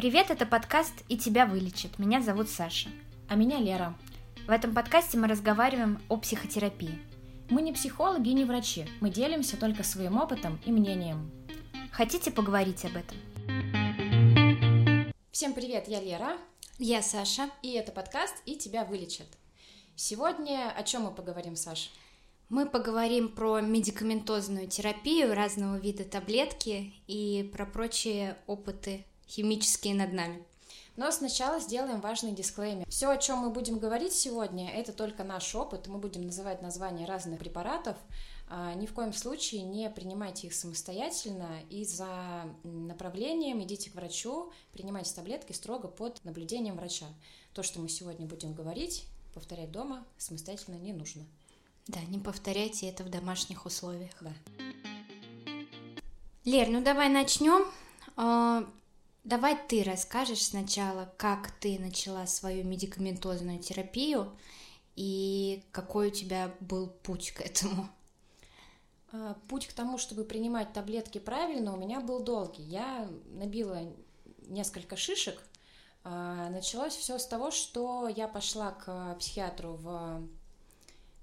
Привет, это подкаст «И тебя вылечит». Меня зовут Саша. А меня Лера. В этом подкасте мы разговариваем о психотерапии. Мы не психологи и не врачи. Мы делимся только своим опытом и мнением. Хотите поговорить об этом? Всем привет, я Лера. Я Саша. И это подкаст «И тебя вылечат». Сегодня о чем мы поговорим, Саша? Мы поговорим про медикаментозную терапию, разного вида таблетки и про прочие опыты химические над нами. Но сначала сделаем важный дисклеймер. Все, о чем мы будем говорить сегодня, это только наш опыт. Мы будем называть названия разных препаратов. А, ни в коем случае не принимайте их самостоятельно и за направлением идите к врачу, принимайте таблетки строго под наблюдением врача. То, что мы сегодня будем говорить, повторять дома самостоятельно не нужно. Да, не повторяйте это в домашних условиях. Да. Лер, ну давай начнем. Давай ты расскажешь сначала, как ты начала свою медикаментозную терапию и какой у тебя был путь к этому. А, путь к тому, чтобы принимать таблетки правильно, у меня был долгий. Я набила несколько шишек. А, началось все с того, что я пошла к психиатру в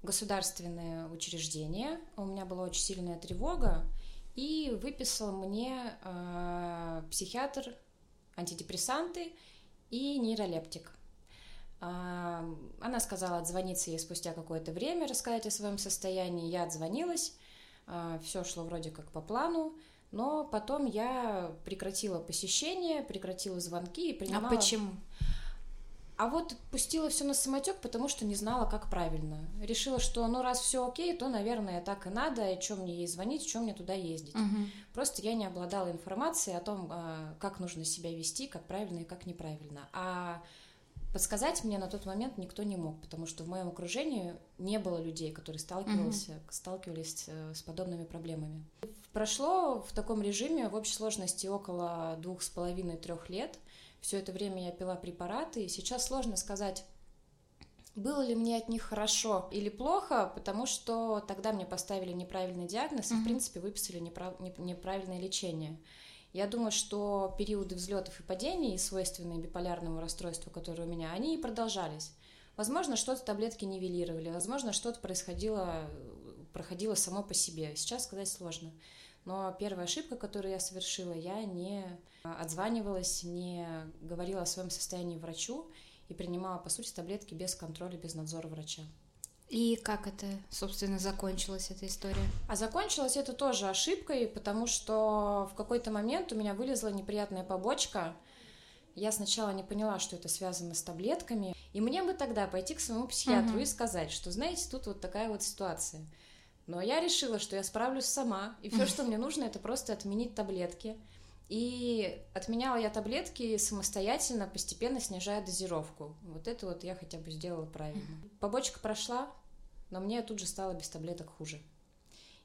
государственное учреждение. У меня была очень сильная тревога, и выписал мне э, психиатр антидепрессанты и нейролептик. Э, она сказала отзвониться ей спустя какое-то время, рассказать о своем состоянии. Я отзвонилась, э, все шло вроде как по плану, но потом я прекратила посещение, прекратила звонки и принимала... А почему? А вот пустила все на самотек, потому что не знала, как правильно. Решила, что ну раз все окей, то, наверное, так и надо, и чем мне ей звонить, чем мне туда ездить. Угу. Просто я не обладала информацией о том, а, как нужно себя вести, как правильно и как неправильно. А подсказать мне на тот момент никто не мог, потому что в моем окружении не было людей, которые сталкивались, угу. сталкивались э, с подобными проблемами. Прошло в таком режиме в общей сложности около двух с половиной-трех лет – все это время я пила препараты, и сейчас сложно сказать, было ли мне от них хорошо или плохо, потому что тогда мне поставили неправильный диагноз и, в принципе, выписали неправ... неправильное лечение. Я думаю, что периоды взлетов и падений, свойственные биполярному расстройству, которые у меня, они и продолжались. Возможно, что-то таблетки нивелировали, возможно, что-то происходило, проходило само по себе. Сейчас сказать сложно. Но первая ошибка, которую я совершила, я не отзванивалась, не говорила о своем состоянии врачу и принимала, по сути, таблетки без контроля, без надзора врача. И как это, собственно, закончилась эта история? А закончилась это тоже ошибкой, потому что в какой-то момент у меня вылезла неприятная побочка. Я сначала не поняла, что это связано с таблетками. И мне бы тогда пойти к своему психиатру угу. и сказать, что, знаете, тут вот такая вот ситуация. Но я решила, что я справлюсь сама, и все, что мне нужно, это просто отменить таблетки. И отменяла я таблетки самостоятельно, постепенно снижая дозировку. Вот это вот я хотя бы сделала правильно. Побочка прошла, но мне тут же стало без таблеток хуже.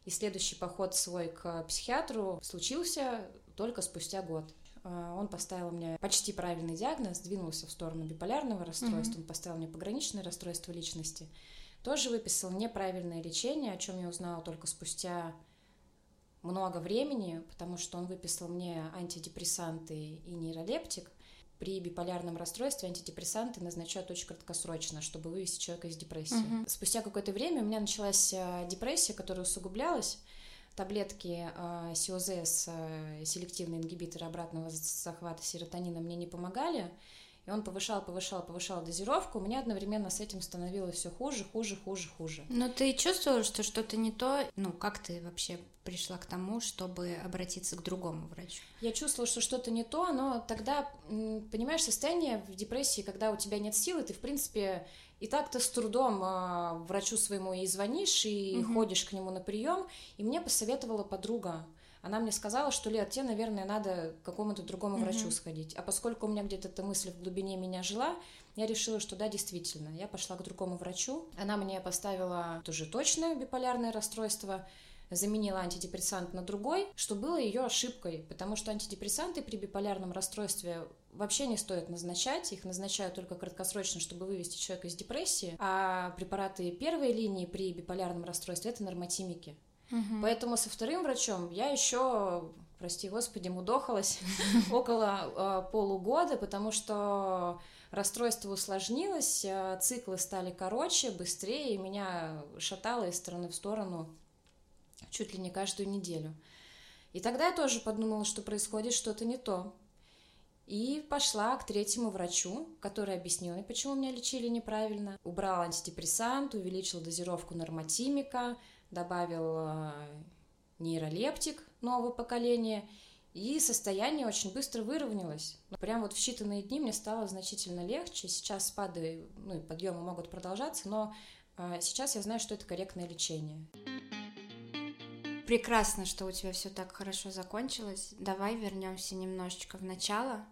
И следующий поход свой к психиатру случился только спустя год. А, он поставил мне почти правильный диагноз, двинулся в сторону биполярного расстройства, mm-hmm. он поставил мне пограничное расстройство личности тоже выписал неправильное лечение, о чем я узнала только спустя много времени, потому что он выписал мне антидепрессанты и нейролептик. При биполярном расстройстве антидепрессанты назначают очень краткосрочно, чтобы вывести человека из депрессии. Uh-huh. Спустя какое-то время у меня началась э, депрессия, которая усугублялась. Таблетки э, СИОЗС, э, селективные ингибиторы обратного захвата серотонина, мне не помогали. И он повышал, повышал, повышал дозировку. У меня одновременно с этим становилось все хуже, хуже, хуже, хуже. Но ты чувствовала, что что-то не то? Ну, как ты вообще пришла к тому, чтобы обратиться к другому врачу? Я чувствовала, что что-то не то, но тогда, понимаешь, состояние в депрессии, когда у тебя нет силы, ты, в принципе, и так-то с трудом э, врачу своему и звонишь, и угу. ходишь к нему на прием. И мне посоветовала подруга она мне сказала, что, Лет, тебе, наверное, надо к какому-то другому mm-hmm. врачу сходить. А поскольку у меня где-то эта мысль в глубине меня жила, я решила, что да, действительно. Я пошла к другому врачу. Она мне поставила тоже точное биполярное расстройство, заменила антидепрессант на другой, что было ее ошибкой, потому что антидепрессанты при биполярном расстройстве вообще не стоит назначать, их назначают только краткосрочно, чтобы вывести человека из депрессии, а препараты первой линии при биполярном расстройстве это нормотимики. Угу. Поэтому со вторым врачом я еще прости господи, мудохалась около полугода, потому что расстройство усложнилось, циклы стали короче, быстрее, и меня шатало из стороны в сторону чуть ли не каждую неделю. И тогда я тоже подумала, что происходит что-то не то. И пошла к третьему врачу, который объяснил мне, почему меня лечили неправильно. Убрал антидепрессант, увеличил дозировку нормотимика, добавил э, нейролептик нового поколения, и состояние очень быстро выровнялось. Прям вот в считанные дни мне стало значительно легче. Сейчас спады, ну и подъемы могут продолжаться, но э, сейчас я знаю, что это корректное лечение. Прекрасно, что у тебя все так хорошо закончилось. Давай вернемся немножечко в начало.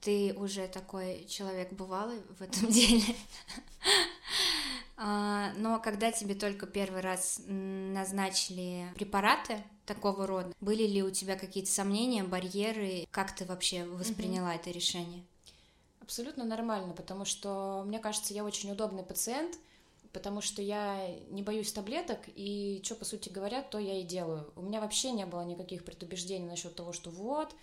Ты уже такой человек бывалый в этом деле. А, но когда тебе только первый раз назначили препараты такого рода, были ли у тебя какие-то сомнения, барьеры? Как ты вообще восприняла это решение? Абсолютно нормально, потому что, мне кажется, я очень удобный пациент — потому что я не боюсь таблеток, и что, по сути говоря, то я и делаю. У меня вообще не было никаких предубеждений насчет того, что вот,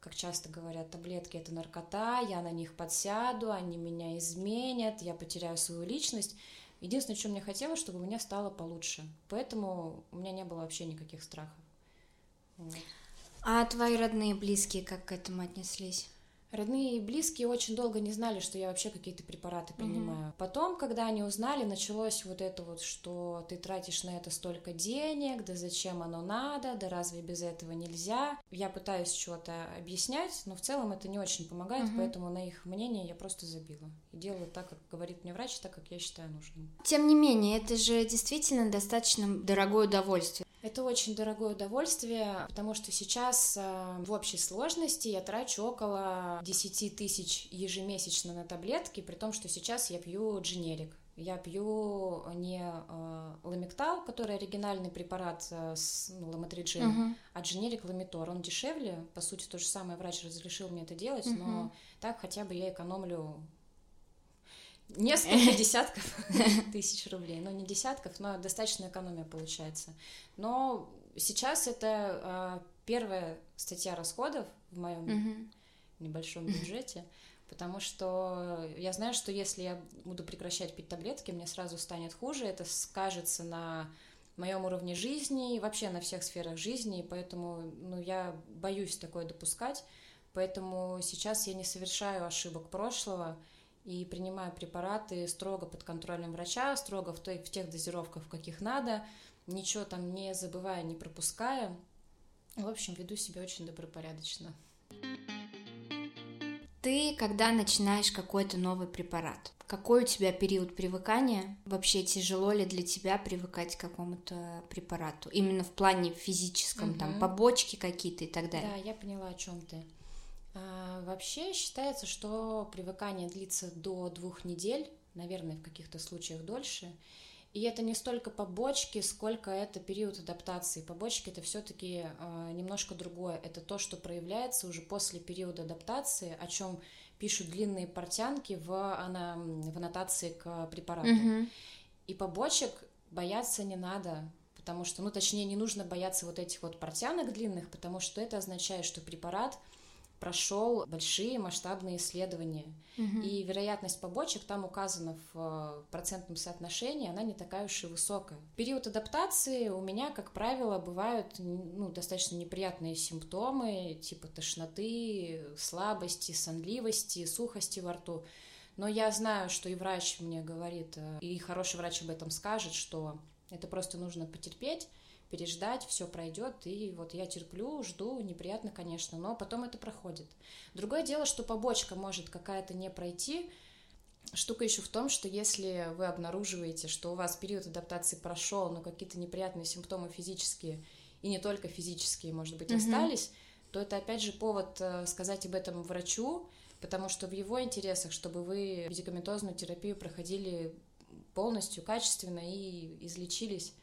как часто говорят, таблетки — это наркота, я на них подсяду, они меня изменят, я потеряю свою личность. Единственное, что мне хотелось, чтобы у меня стало получше. Поэтому у меня не было вообще никаких страхов. Вот. А твои родные, близкие как к этому отнеслись? Родные и близкие очень долго не знали, что я вообще какие-то препараты принимаю. Угу. Потом, когда они узнали, началось вот это вот, что ты тратишь на это столько денег, да зачем оно надо, да разве без этого нельзя. Я пытаюсь что-то объяснять, но в целом это не очень помогает, угу. поэтому на их мнение я просто забила. И делаю так, как говорит мне врач, так, как я считаю нужным. Тем не менее, это же действительно достаточно дорогое удовольствие. Это очень дорогое удовольствие, потому что сейчас э, в общей сложности я трачу около 10 тысяч ежемесячно на таблетки, при том, что сейчас я пью дженерик. Я пью не э, ламиктал, который оригинальный препарат э, с ну, ламотриджин, uh-huh. а дженерик ламитор. Он дешевле, по сути, то же самое врач разрешил мне это делать, uh-huh. но так хотя бы я экономлю несколько десятков тысяч рублей. Ну, не десятков, но достаточная экономия получается. Но сейчас это а, первая статья расходов в моем небольшом бюджете, потому что я знаю, что если я буду прекращать пить таблетки, мне сразу станет хуже, это скажется на моем уровне жизни и вообще на всех сферах жизни, и поэтому ну, я боюсь такое допускать, поэтому сейчас я не совершаю ошибок прошлого, и принимаю препараты строго под контролем врача, строго в, той, в тех дозировках, в каких надо, ничего там не забывая, не пропуская. В общем, веду себя очень добропорядочно. Ты, когда начинаешь какой-то новый препарат, какой у тебя период привыкания? Вообще тяжело ли для тебя привыкать к какому-то препарату? Именно в плане физическом, угу. там побочки какие-то и так далее. Да, я поняла, о чем ты. А, вообще считается, что привыкание длится до двух недель, наверное, в каких-то случаях дольше. И это не столько побочки, сколько это период адаптации. Побочки это все-таки а, немножко другое. Это то, что проявляется уже после периода адаптации, о чем пишут длинные портянки в, ана, в аннотации к препарату. Mm-hmm. И побочек бояться не надо, потому что, ну, точнее, не нужно бояться вот этих вот портянок длинных, потому что это означает, что препарат прошел большие масштабные исследования. Угу. И вероятность побочек там указана в э, процентном соотношении, она не такая уж и высокая. В период адаптации у меня, как правило, бывают ну, достаточно неприятные симптомы, типа тошноты, слабости, сонливости, сухости во рту. Но я знаю, что и врач мне говорит, э, и хороший врач об этом скажет, что это просто нужно потерпеть, переждать, все пройдет, и вот я терплю, жду, неприятно, конечно, но потом это проходит. Другое дело, что побочка может какая-то не пройти, Штука еще в том, что если вы обнаруживаете, что у вас период адаптации прошел, но какие-то неприятные симптомы физические, и не только физические, может быть, mm-hmm. остались, то это опять же повод э, сказать об этом врачу, потому что в его интересах, чтобы вы медикаментозную терапию проходили полностью, качественно и излечились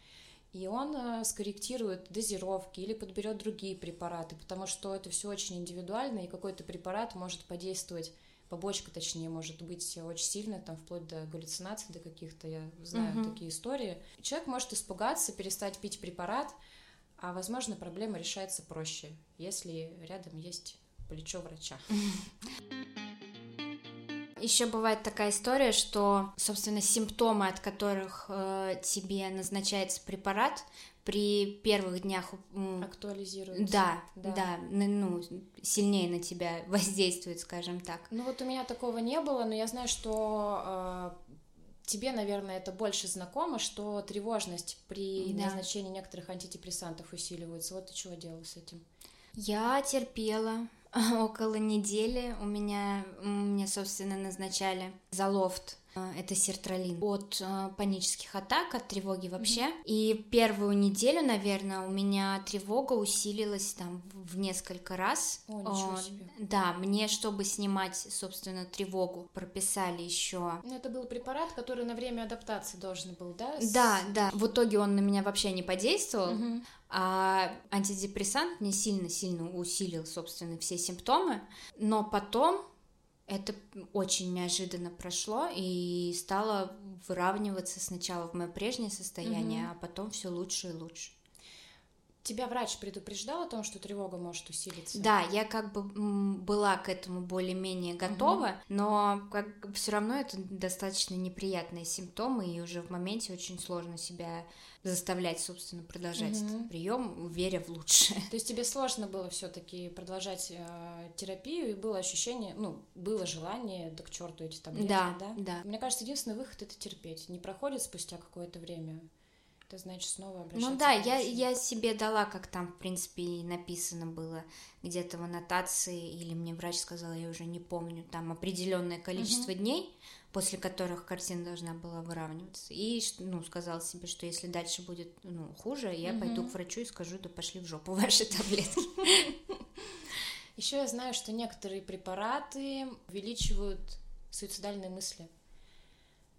и он э, скорректирует дозировки или подберет другие препараты, потому что это все очень индивидуально, и какой-то препарат может подействовать, побочка точнее, может быть очень сильная, там вплоть до галлюцинаций, до каких-то, я знаю угу. такие истории. Человек может испугаться, перестать пить препарат, а, возможно, проблема решается проще, если рядом есть плечо врача. Еще бывает такая история, что, собственно, симптомы, от которых э, тебе назначается препарат, при первых днях актуализируются. Да, да, да, ну сильнее на тебя воздействует, скажем так. Ну вот у меня такого не было, но я знаю, что э, тебе, наверное, это больше знакомо, что тревожность при да. назначении некоторых антидепрессантов усиливается. Вот ты чего делала с этим? Я терпела около недели. У меня, мне, собственно, назначали за лофт а, это сертралин от э, панических атак, от тревоги вообще. Mm-hmm. И первую неделю, наверное, у меня тревога усилилась там в несколько раз. О, ничего себе. Да, мне, чтобы снимать, собственно, тревогу, прописали еще. Ну, это был препарат, который на время адаптации должен был, да? С... Да, да. В итоге он на меня вообще не подействовал. Mm-hmm. А антидепрессант не сильно-сильно усилил, собственно, все симптомы. Но потом это очень неожиданно прошло и стало выравниваться сначала в мое прежнее состояние, угу. а потом все лучше и лучше. Тебя врач предупреждал о том, что тревога может усилиться? Да, я как бы была к этому более-менее готова, угу. но как все равно это достаточно неприятные симптомы, и уже в моменте очень сложно себя заставлять, собственно, продолжать угу. этот прием, веря в лучшее. То есть тебе сложно было все-таки продолжать э, терапию, и было ощущение, ну, было желание, да к черту эти таблетки, да? Да, да. Мне кажется, единственный выход это терпеть. Не проходит спустя какое-то время это значит снова обращаться. Ну да, я, я себе дала, как там, в принципе, и написано было где-то в аннотации, или мне врач сказал, я уже не помню, там определенное количество угу. дней, после которых картина должна была выравниваться. И, ну, сказал себе, что если дальше будет, ну, хуже, я угу. пойду к врачу и скажу, да пошли в жопу ваши таблетки. Еще я знаю, что некоторые препараты увеличивают суицидальные мысли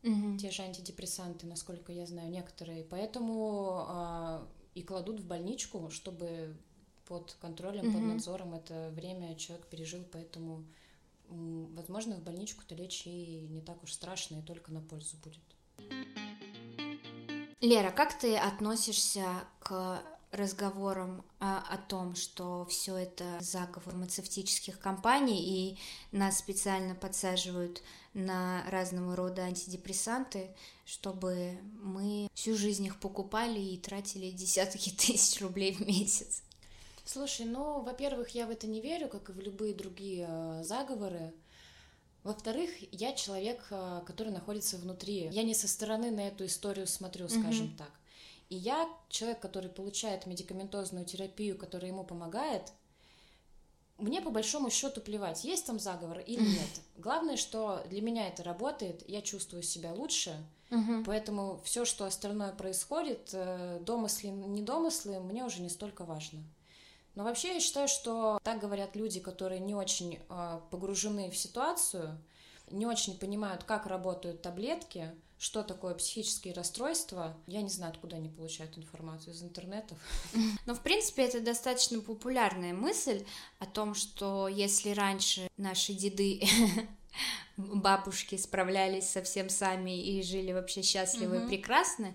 угу. те же антидепрессанты, насколько я знаю, некоторые. Поэтому а, и кладут в больничку, чтобы под контролем, угу. под надзором это время человек пережил, поэтому, возможно, в больничку-то лечь и не так уж страшно, и только на пользу будет. Лера, как ты относишься к разговорам о, о том, что все это заговор фармацевтических компаний и нас специально подсаживают на разного рода антидепрессанты, чтобы мы всю жизнь их покупали и тратили десятки тысяч рублей в месяц. Слушай, ну, во-первых, я в это не верю, как и в любые другие э, заговоры. Во-вторых, я человек, э, который находится внутри. Я не со стороны на эту историю смотрю, скажем mm-hmm. так. И я человек, который получает медикаментозную терапию, которая ему помогает, мне по большому счету плевать, есть там заговор или нет. Главное, что для меня это работает, я чувствую себя лучше, угу. поэтому все, что остальное происходит, э, домыслы, не домыслы, мне уже не столько важно. Но вообще я считаю, что так говорят люди, которые не очень э, погружены в ситуацию, не очень понимают, как работают таблетки, что такое психические расстройства. Я не знаю, откуда они получают информацию из интернетов. Но, в принципе, это достаточно популярная мысль о том, что если раньше наши деды бабушки справлялись совсем сами и жили вообще счастливы и прекрасно,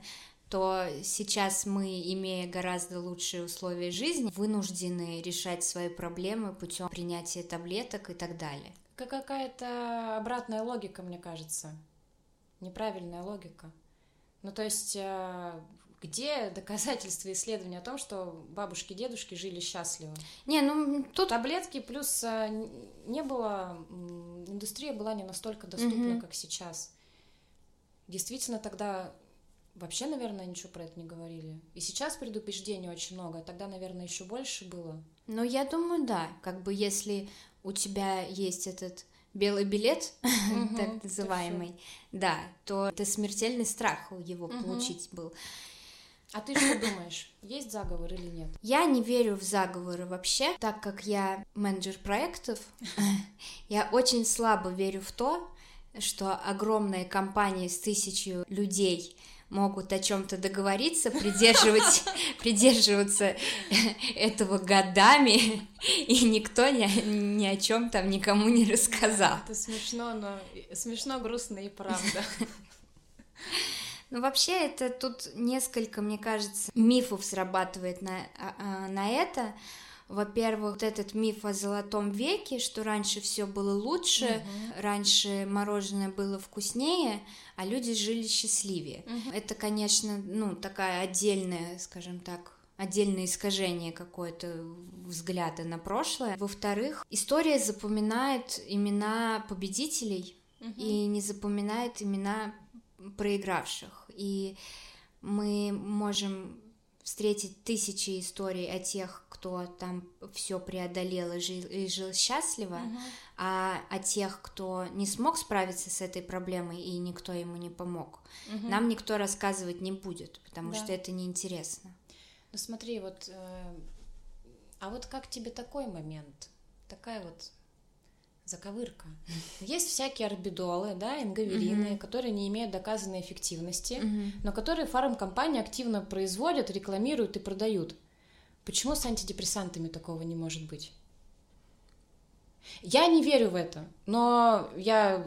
то сейчас мы, имея гораздо лучшие условия жизни, вынуждены решать свои проблемы путем принятия таблеток и так далее. Какая-то обратная логика, мне кажется неправильная логика. Ну, то есть, э, где доказательства исследования о том, что бабушки и дедушки жили счастливо? Не, ну тут... Таблетки плюс э, не было... Индустрия была не настолько доступна, mm-hmm. как сейчас. Действительно, тогда вообще, наверное, ничего про это не говорили. И сейчас предупреждений очень много, а тогда, наверное, еще больше было. Ну, я думаю, да. Как бы если у тебя есть этот белый билет, угу, так называемый, да, то это смертельный страх его угу. получить был. А ты что думаешь, есть заговор или нет? Я не верю в заговоры вообще, так как я менеджер проектов, я очень слабо верю в то, что огромная компания с тысячью людей могут о чем-то договориться, придерживать, придерживаться этого годами, и никто ни, ни о чем там никому не рассказал. Это смешно, но смешно, грустно и правда. Ну, вообще, это тут несколько, мне кажется, мифов срабатывает на, а, а, на это. Во-первых, вот этот миф о золотом веке, что раньше все было лучше, угу. раньше мороженое было вкуснее, а люди жили счастливее. Угу. Это, конечно, ну, такая отдельная, скажем так, отдельное искажение какое-то взгляда на прошлое. Во-вторых, история запоминает имена победителей угу. и не запоминает имена проигравших. И мы можем встретить тысячи историй о тех, кто там все преодолел и жил, и жил счастливо, uh-huh. а о тех, кто не смог справиться с этой проблемой и никто ему не помог, uh-huh. нам никто рассказывать не будет, потому да. что это неинтересно. Ну смотри, вот, э, а вот как тебе такой момент, такая вот заковырка. Есть всякие орбидолы, да, ингаверины, mm-hmm. которые не имеют доказанной эффективности, mm-hmm. но которые фармкомпании активно производят, рекламируют и продают. Почему с антидепрессантами такого не может быть? Я не верю в это, но я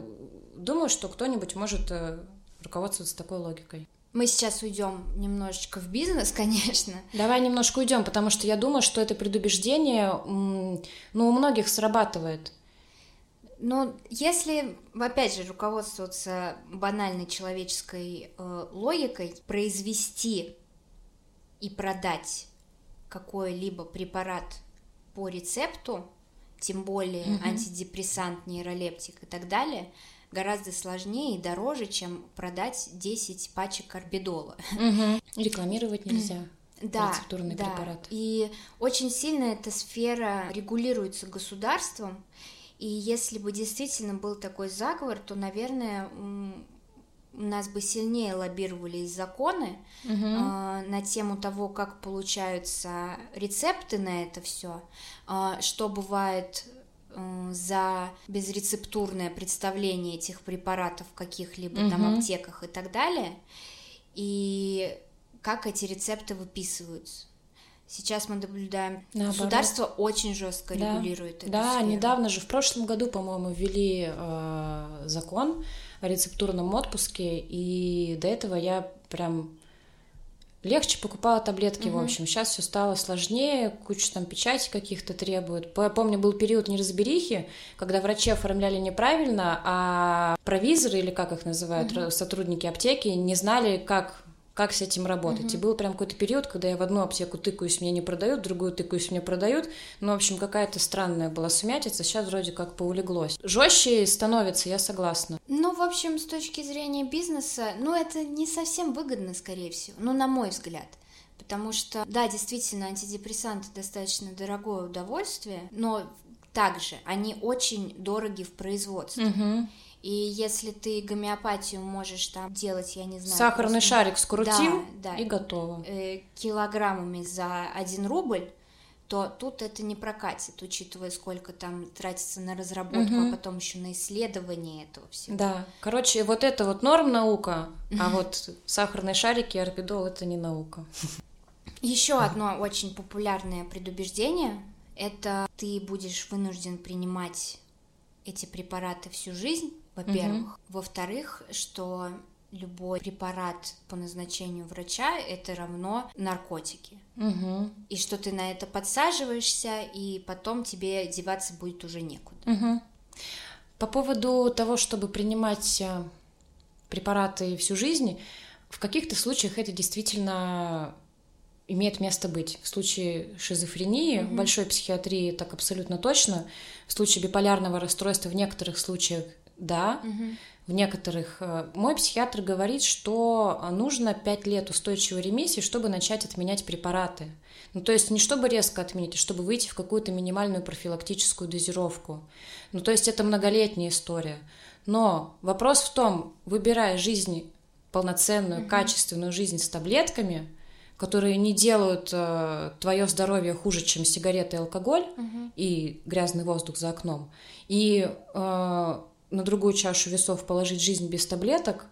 думаю, что кто-нибудь может э, руководствоваться такой логикой. Мы сейчас уйдем немножечко в бизнес, конечно. Давай немножко уйдем, потому что я думаю, что это предубеждение, ну, у многих срабатывает. Но если, опять же, руководствоваться банальной человеческой э, логикой, произвести и продать какой-либо препарат по рецепту, тем более угу. антидепрессант, нейролептик и так далее, гораздо сложнее и дороже, чем продать 10 пачек орбидола. Угу. Рекламировать нельзя. Да, рецептурный да. препарат. И очень сильно эта сфера регулируется государством, и если бы действительно был такой заговор, то, наверное, у нас бы сильнее лоббировались законы угу. э, на тему того, как получаются рецепты на это все, э, что бывает э, за безрецептурное представление этих препаратов в каких-либо угу. там аптеках и так далее, и как эти рецепты выписываются. Сейчас мы наблюдаем, Наоборот. государство очень жестко да. регулирует эту Да, сферу. недавно же, в прошлом году, по-моему, ввели э, закон о рецептурном отпуске, и до этого я прям легче покупала таблетки, угу. в общем. Сейчас все стало сложнее, кучу там печати каких-то требует. Помню, был период неразберихи, когда врачи оформляли неправильно, а провизоры, или как их называют, угу. сотрудники аптеки, не знали, как как с этим работать. Mm-hmm. И был прям какой-то период, когда я в одну аптеку тыкаюсь, мне не продают, в другую тыкаюсь, мне продают. Ну, в общем, какая-то странная была сумятица, сейчас вроде как поулеглось. Жестче становится, я согласна. Ну, в общем, с точки зрения бизнеса, ну, это не совсем выгодно, скорее всего, ну, на мой взгляд. Потому что, да, действительно, антидепрессанты достаточно дорогое удовольствие, но также они очень дороги в производстве. Mm-hmm. И если ты гомеопатию можешь там делать, я не знаю... Сахарный просто... шарик скрутил да, да, и готово. Э, килограммами за один рубль, то тут это не прокатит, учитывая, сколько там тратится на разработку, угу. а потом еще на исследование этого всего. Да, короче, вот это вот норм наука, а вот сахарные шарики и орбидол это не наука. Еще одно очень популярное предубеждение – это ты будешь вынужден принимать эти препараты всю жизнь, во-первых. Угу. Во-вторых, что любой препарат по назначению врача это равно наркотики. Угу. И что ты на это подсаживаешься, и потом тебе деваться будет уже некуда. Угу. По поводу того, чтобы принимать э, препараты всю жизнь, в каких-то случаях это действительно имеет место быть. В случае шизофрении, mm-hmm. большой психиатрии так абсолютно точно. В случае биполярного расстройства в некоторых случаях да, угу. в некоторых. Э, мой психиатр говорит, что нужно 5 лет устойчивой ремиссии, чтобы начать отменять препараты. Ну, то есть не чтобы резко отменить, а чтобы выйти в какую-то минимальную профилактическую дозировку. Ну, то есть это многолетняя история. Но вопрос в том, выбирая жизнь полноценную, угу. качественную жизнь с таблетками, которые не делают э, твое здоровье хуже, чем сигареты и алкоголь угу. и грязный воздух за окном, и э, на другую чашу весов положить жизнь без таблеток,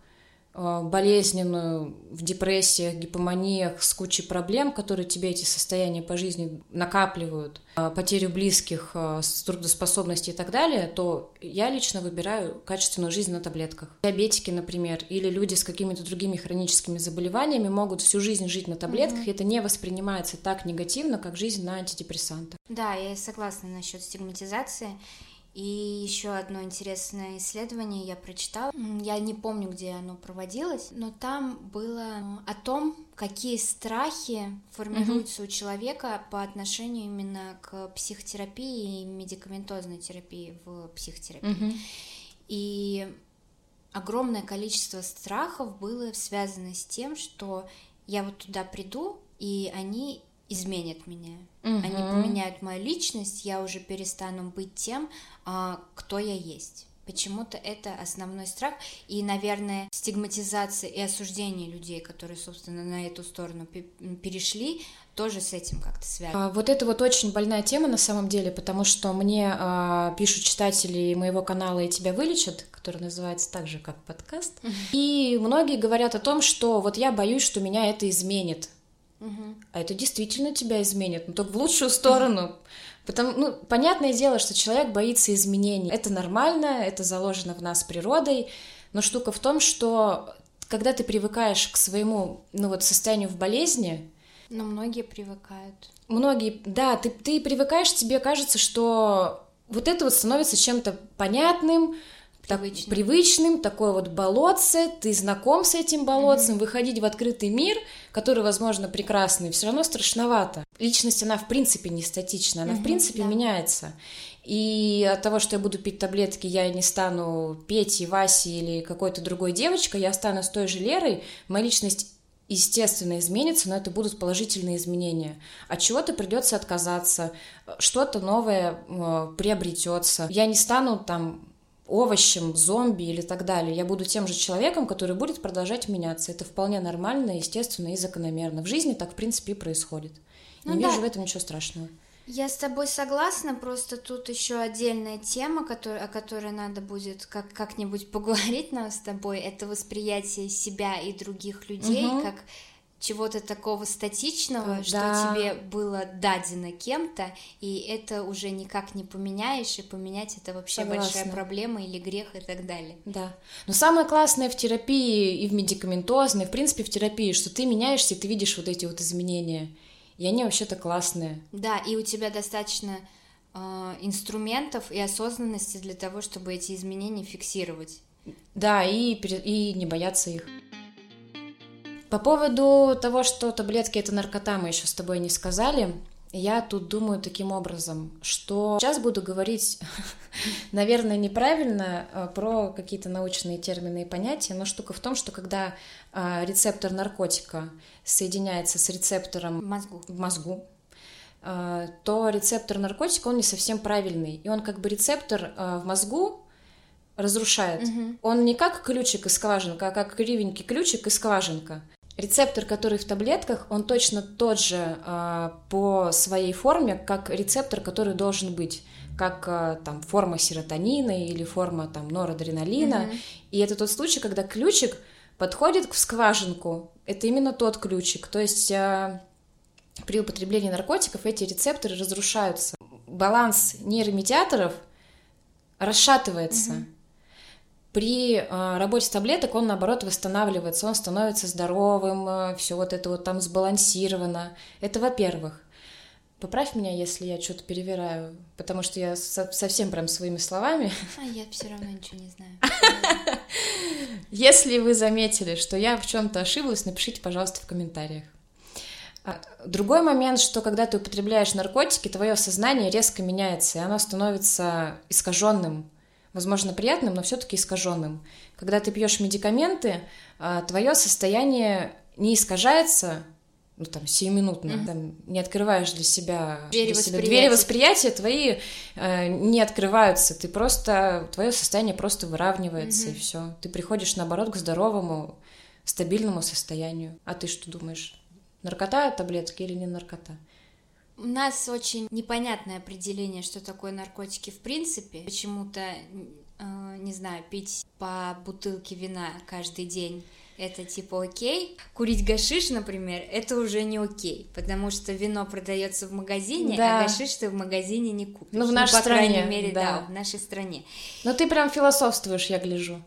э, болезненную, в депрессиях, гипоманиях, с кучей проблем, которые тебе эти состояния по жизни накапливают, э, потерю близких, э, трудоспособности и так далее, то я лично выбираю качественную жизнь на таблетках. Диабетики, например, или люди с какими-то другими хроническими заболеваниями могут всю жизнь жить на таблетках, mm-hmm. и это не воспринимается так негативно, как жизнь на антидепрессантах. Да, я согласна насчет стигматизации. И еще одно интересное исследование я прочитала. Я не помню, где оно проводилось, но там было о том, какие страхи формируются mm-hmm. у человека по отношению именно к психотерапии и медикаментозной терапии в психотерапии. Mm-hmm. И огромное количество страхов было связано с тем, что я вот туда приду, и они изменят меня. Угу. Они поменяют мою личность, я уже перестану быть тем, а, кто я есть. Почему-то это основной страх и, наверное, стигматизация и осуждение людей, которые, собственно, на эту сторону перешли, тоже с этим как-то связано. А, вот это вот очень больная тема на самом деле, потому что мне а, пишут читатели моего канала «И тебя вылечат», который называется так же, как подкаст, и многие говорят о том, что вот я боюсь, что меня это изменит, Угу. А это действительно тебя изменит, но только в лучшую сторону. Потому, ну, понятное дело, что человек боится изменений. Это нормально, это заложено в нас природой. Но штука в том, что когда ты привыкаешь к своему, ну вот, состоянию в болезни... Но многие привыкают. Многие, да, ты, ты привыкаешь, тебе кажется, что вот это вот становится чем-то понятным. Так, привычным, такое вот болотце, ты знаком с этим болотцем, mm-hmm. выходить в открытый мир, который, возможно, прекрасный, все равно страшновато. Личность, она в принципе не статична, она mm-hmm, в принципе да. меняется. И от того, что я буду пить таблетки, я не стану Петей, Васей или какой-то другой девочкой, я останусь той же Лерой, моя личность естественно изменится, но это будут положительные изменения. От чего-то придется отказаться, что-то новое э, приобретется. Я не стану там овощем, зомби или так далее. Я буду тем же человеком, который будет продолжать меняться. Это вполне нормально, естественно и закономерно. В жизни так, в принципе, и происходит. Ну, Не да. вижу в этом ничего страшного. Я с тобой согласна, просто тут еще отдельная тема, который, о которой надо будет как, как-нибудь поговорить нам с тобой, это восприятие себя и других людей, угу. как чего-то такого статичного, да. что тебе было дадено кем-то, и это уже никак не поменяешь, и поменять это вообще Согласна. большая проблема или грех и так далее. Да. Но самое классное в терапии и в медикаментозной, в принципе в терапии, что ты меняешься, и ты видишь вот эти вот изменения, и они вообще-то классные. Да, и у тебя достаточно э, инструментов и осознанности для того, чтобы эти изменения фиксировать. Да, и, и не бояться их. По поводу того, что таблетки это наркота, мы еще с тобой не сказали. Я тут думаю таким образом, что сейчас буду говорить, наверное, неправильно а, про какие-то научные термины и понятия, но штука в том, что когда а, рецептор наркотика соединяется с рецептором мозгу. в мозгу, а, то рецептор наркотика, он не совсем правильный. И он как бы рецептор в мозгу разрушает. Угу. Он не как ключик и скважинка, а как кривенький ключик и скважинка. Рецептор, который в таблетках, он точно тот же э, по своей форме, как рецептор, который должен быть, как э, там форма серотонина или форма там норадреналина. Mm-hmm. И это тот случай, когда ключик подходит к скважинку. Это именно тот ключик. То есть э, при употреблении наркотиков эти рецепторы разрушаются. Баланс нейромедиаторов расшатывается. Mm-hmm. При э, работе таблеток он, наоборот, восстанавливается, он становится здоровым, э, все вот это вот там сбалансировано. Это во-первых. Поправь меня, если я что-то перевираю, потому что я со- совсем прям своими словами. А я все равно ничего не знаю. Если вы заметили, что я в чем-то ошиблась, напишите, пожалуйста, в комментариях. А, другой момент, что когда ты употребляешь наркотики, твое сознание резко меняется, и оно становится искаженным возможно, приятным, но все-таки искаженным. Когда ты пьешь медикаменты, а, твое состояние не искажается, ну там сиюминутно, mm-hmm. там не открываешь для себя двери, для восприятия. Себя, двери восприятия твои э, не открываются, ты просто твое состояние просто выравнивается mm-hmm. и все, ты приходишь наоборот к здоровому стабильному состоянию. А ты что думаешь? Наркота таблетки или не наркота? У нас очень непонятное определение, что такое наркотики в принципе. Почему-то э, не знаю, пить по бутылке вина каждый день, это типа окей. Курить гашиш, например, это уже не окей, потому что вино продается в магазине, а да. а гашиш ты в магазине не купишь. Ну, в нашей ну, по стране. крайней мере, да. да, в нашей стране. Но ты прям философствуешь, я гляжу.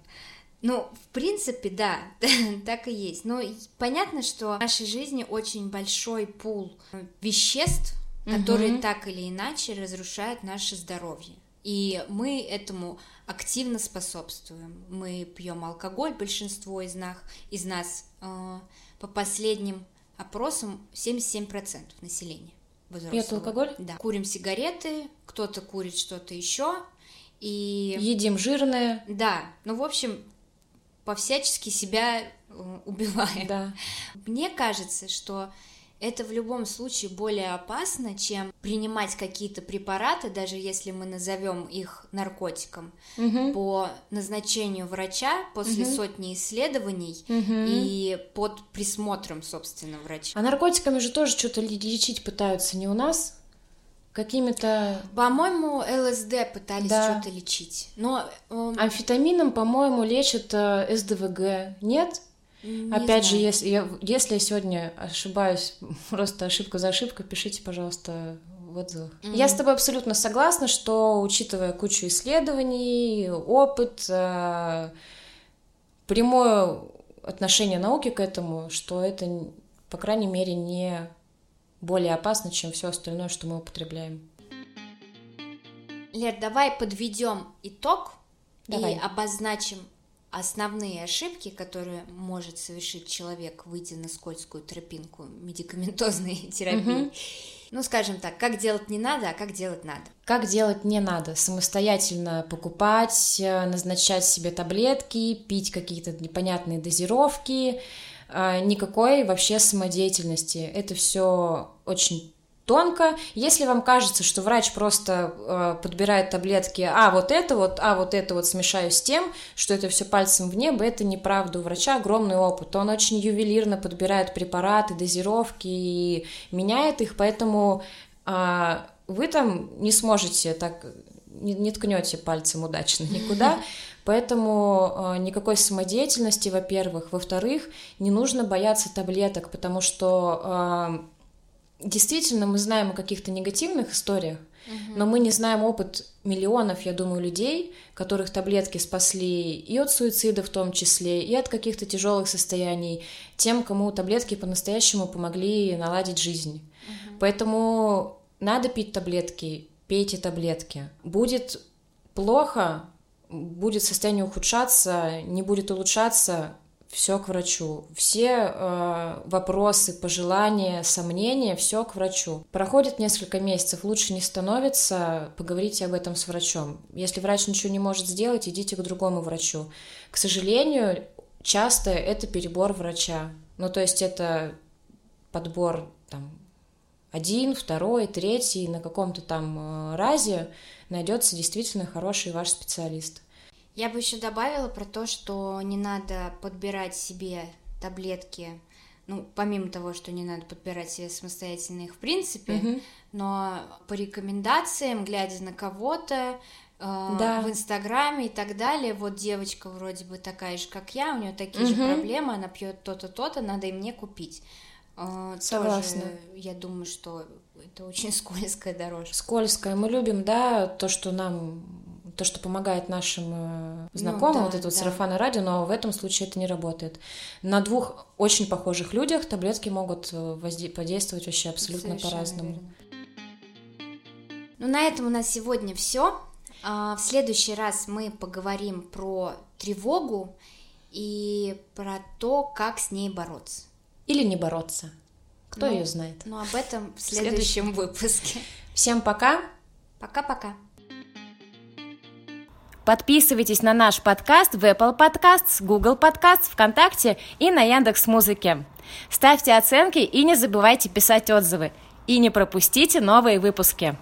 Ну, в принципе, да, так и есть. Но понятно, что в нашей жизни очень большой пул веществ, которые угу. так или иначе разрушают наше здоровье. И мы этому активно способствуем. Мы пьем алкоголь, большинство из нас, из нас э, по последним опросам 77% населения. Пьет алкоголь? Да. Курим сигареты, кто-то курит что-то еще. И... Едим жирное. Да, ну, в общем, по-всячески себя э, убиваем. Да. Мне кажется, что это в любом случае более опасно, чем принимать какие-то препараты, даже если мы назовем их наркотиком, угу. по назначению врача после угу. сотни исследований угу. и под присмотром, собственно, врача. А наркотиками же тоже что-то лечить пытаются не у нас? Какими-то... По-моему, ЛСД пытались да. что-то лечить. Но... Э... Амфетамином, по-моему, лечат э, СДВГ. Нет? Не Опять знаю. же, если я, если я сегодня ошибаюсь, просто ошибка за ошибкой, пишите, пожалуйста, в отзывах. Mm-hmm. Я с тобой абсолютно согласна, что, учитывая кучу исследований, опыт, э, прямое отношение науки к этому, что это, по крайней мере, не более опасно, чем все остальное, что мы употребляем. Лер, давай подведем итог давай. и обозначим основные ошибки, которые может совершить человек, выйдя на скользкую тропинку медикаментозной терапии. Угу. Ну, скажем так, как делать не надо, а как делать надо. Как делать не надо? Самостоятельно покупать, э, назначать себе таблетки, пить какие-то непонятные дозировки, э, никакой вообще самодеятельности. Это все очень тонко. Если вам кажется, что врач просто э, подбирает таблетки, а вот это вот, а вот это вот смешаю с тем, что это все пальцем в небо, это неправда. У врача огромный опыт. Он очень ювелирно подбирает препараты, дозировки и меняет их, поэтому э, вы там не сможете так, не, не ткнете пальцем удачно никуда. Поэтому э, никакой самодеятельности, во-первых. Во-вторых, не нужно бояться таблеток, потому что э, действительно мы знаем о каких-то негативных историях, угу. но мы не знаем опыт миллионов, я думаю, людей, которых таблетки спасли и от суицида в том числе, и от каких-то тяжелых состояний, тем, кому таблетки по-настоящему помогли наладить жизнь. Угу. Поэтому надо пить таблетки, пейте таблетки. Будет плохо, будет состояние ухудшаться, не будет улучшаться, все к врачу. Все э, вопросы, пожелания, сомнения, все к врачу. Проходит несколько месяцев, лучше не становится, поговорите об этом с врачом. Если врач ничего не может сделать, идите к другому врачу. К сожалению, часто это перебор врача. Ну, то есть это подбор там один, второй, третий, на каком-то там э, разе найдется действительно хороший ваш специалист. Я бы еще добавила про то, что не надо подбирать себе таблетки, ну, помимо того, что не надо подбирать себе самостоятельно их в принципе, угу. но по рекомендациям, глядя на кого-то, э, да. в Инстаграме и так далее. Вот девочка вроде бы такая же, как я, у нее такие угу. же проблемы, она пьет то-то, то-то, надо и мне купить. Э, Согласна. Тоже, я думаю, что это очень скользкая дорожка. Скользкая. Мы любим, да, то, что нам то, что помогает нашим э, знакомым, ну, да, вот это вот да. сарафанное радио, но в этом случае это не работает. На двух очень похожих людях таблетки могут э, возде- подействовать вообще абсолютно по-разному. Ну, на этом у нас сегодня все. А, в следующий раз мы поговорим про тревогу и про то, как с ней бороться. Или не бороться. Кто ну, ее знает? Ну, об этом в следующем выпуске. Всем пока. Пока-пока. Подписывайтесь на наш подкаст в Apple Podcasts, Google Podcasts, ВКонтакте и на Яндекс Музыке. Ставьте оценки и не забывайте писать отзывы. И не пропустите новые выпуски.